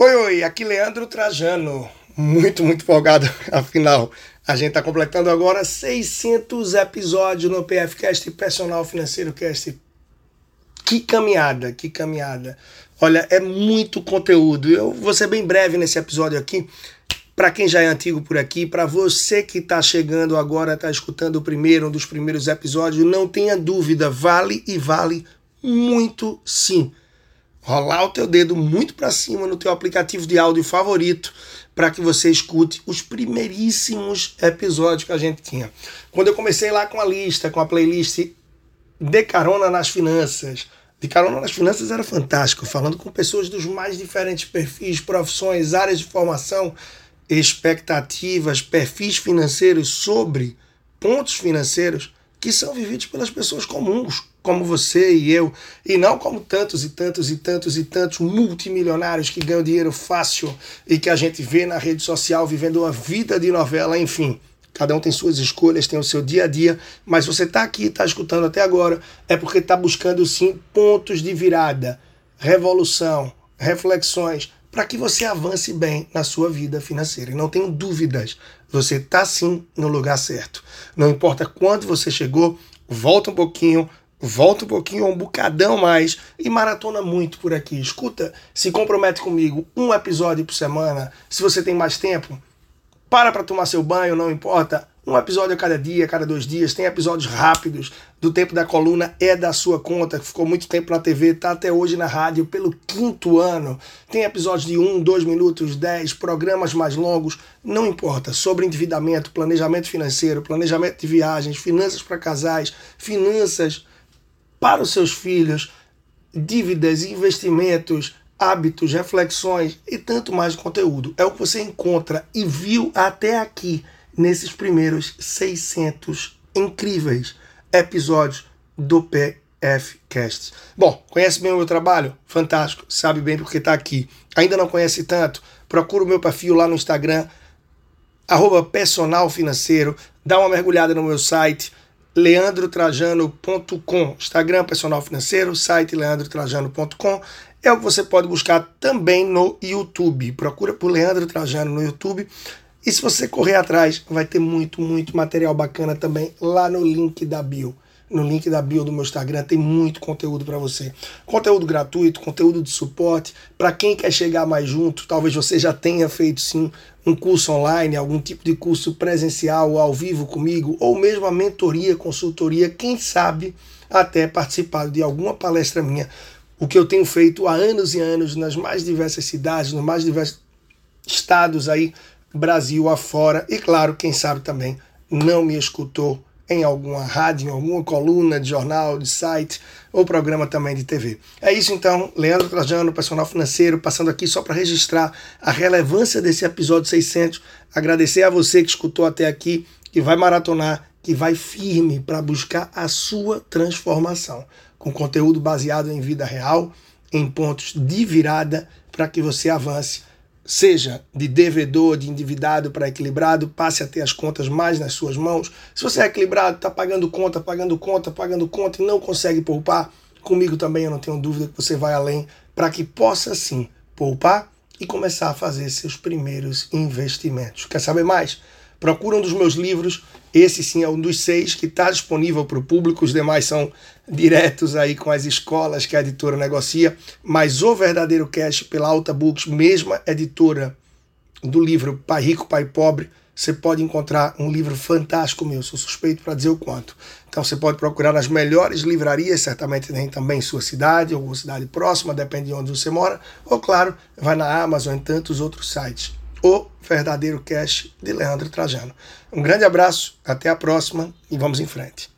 Oi, oi, aqui Leandro Trajano. Muito, muito folgado, afinal. A gente está completando agora 600 episódios no PFcast Personal Financeiro Cast. Que caminhada, que caminhada. Olha, é muito conteúdo. Eu vou ser bem breve nesse episódio aqui. Para quem já é antigo por aqui, para você que está chegando agora, está escutando o primeiro, um dos primeiros episódios, não tenha dúvida, vale e vale muito sim rolar o teu dedo muito para cima no teu aplicativo de áudio favorito para que você escute os primeiríssimos episódios que a gente tinha. Quando eu comecei lá com a lista, com a playlist De Carona nas Finanças, De Carona nas Finanças era fantástico, falando com pessoas dos mais diferentes perfis, profissões, áreas de formação, expectativas, perfis financeiros sobre pontos financeiros que são vividos pelas pessoas comuns, como você e eu, e não como tantos e tantos e tantos e tantos multimilionários que ganham dinheiro fácil e que a gente vê na rede social vivendo uma vida de novela, enfim. Cada um tem suas escolhas, tem o seu dia a dia, mas você está aqui, está escutando até agora, é porque está buscando sim pontos de virada, revolução, reflexões, para que você avance bem na sua vida financeira. E não tenho dúvidas, você está sim no lugar certo. Não importa quanto você chegou, volta um pouquinho, volta um pouquinho, um bocadão mais e maratona muito por aqui. Escuta, se compromete comigo, um episódio por semana. Se você tem mais tempo, para para tomar seu banho, não importa. Um episódio a cada dia, a cada dois dias. Tem episódios rápidos. Do tempo da coluna é da sua conta, que ficou muito tempo na TV, tá até hoje na rádio pelo quinto ano. Tem episódios de um, dois minutos, dez, programas mais longos. Não importa. Sobre endividamento, planejamento financeiro, planejamento de viagens, finanças para casais, finanças para os seus filhos, dívidas, investimentos, hábitos, reflexões e tanto mais conteúdo. É o que você encontra e viu até aqui nesses primeiros 600 incríveis episódios do PFcast. Bom, conhece bem o meu trabalho? Fantástico, sabe bem porque está aqui. Ainda não conhece tanto? Procura o meu perfil lá no Instagram, arroba dá uma mergulhada no meu site, leandrotrajano.com, Instagram personal financeiro, site leandrotrajano.com é o que você pode buscar também no YouTube. Procura por Leandro Trajano no YouTube. E se você correr atrás, vai ter muito, muito material bacana também lá no link da bio. No link da bio do meu Instagram tem muito conteúdo para você. Conteúdo gratuito, conteúdo de suporte. Para quem quer chegar mais junto, talvez você já tenha feito sim um curso online, algum tipo de curso presencial ao vivo comigo, ou mesmo a mentoria, consultoria, quem sabe até participar de alguma palestra minha o que eu tenho feito há anos e anos nas mais diversas cidades, nos mais diversos estados aí, Brasil afora, e claro, quem sabe também não me escutou em alguma rádio, em alguma coluna de jornal, de site ou programa também de TV. É isso então, Leandro Trajano, personal financeiro, passando aqui só para registrar a relevância desse episódio 600. Agradecer a você que escutou até aqui, que vai maratonar, que vai firme para buscar a sua transformação com conteúdo baseado em vida real, em pontos de virada para que você avance, seja de devedor, de endividado para equilibrado, passe a ter as contas mais nas suas mãos. Se você é equilibrado, está pagando conta, pagando conta, pagando conta e não consegue poupar, comigo também eu não tenho dúvida que você vai além para que possa sim poupar e começar a fazer seus primeiros investimentos. Quer saber mais? Procura um dos meus livros. Esse sim é um dos seis que está disponível para o público. Os demais são diretos aí com as escolas que a editora negocia. Mas o verdadeiro cash pela Alta Books, mesma editora do livro Pai Rico, Pai Pobre, você pode encontrar um livro fantástico meu, sou suspeito para dizer o quanto. Então você pode procurar nas melhores livrarias, certamente tem também em sua cidade ou cidade próxima, depende de onde você mora, ou claro, vai na Amazon e tantos outros sites. O Verdadeiro Cash de Leandro Trajano. Um grande abraço, até a próxima e vamos em frente.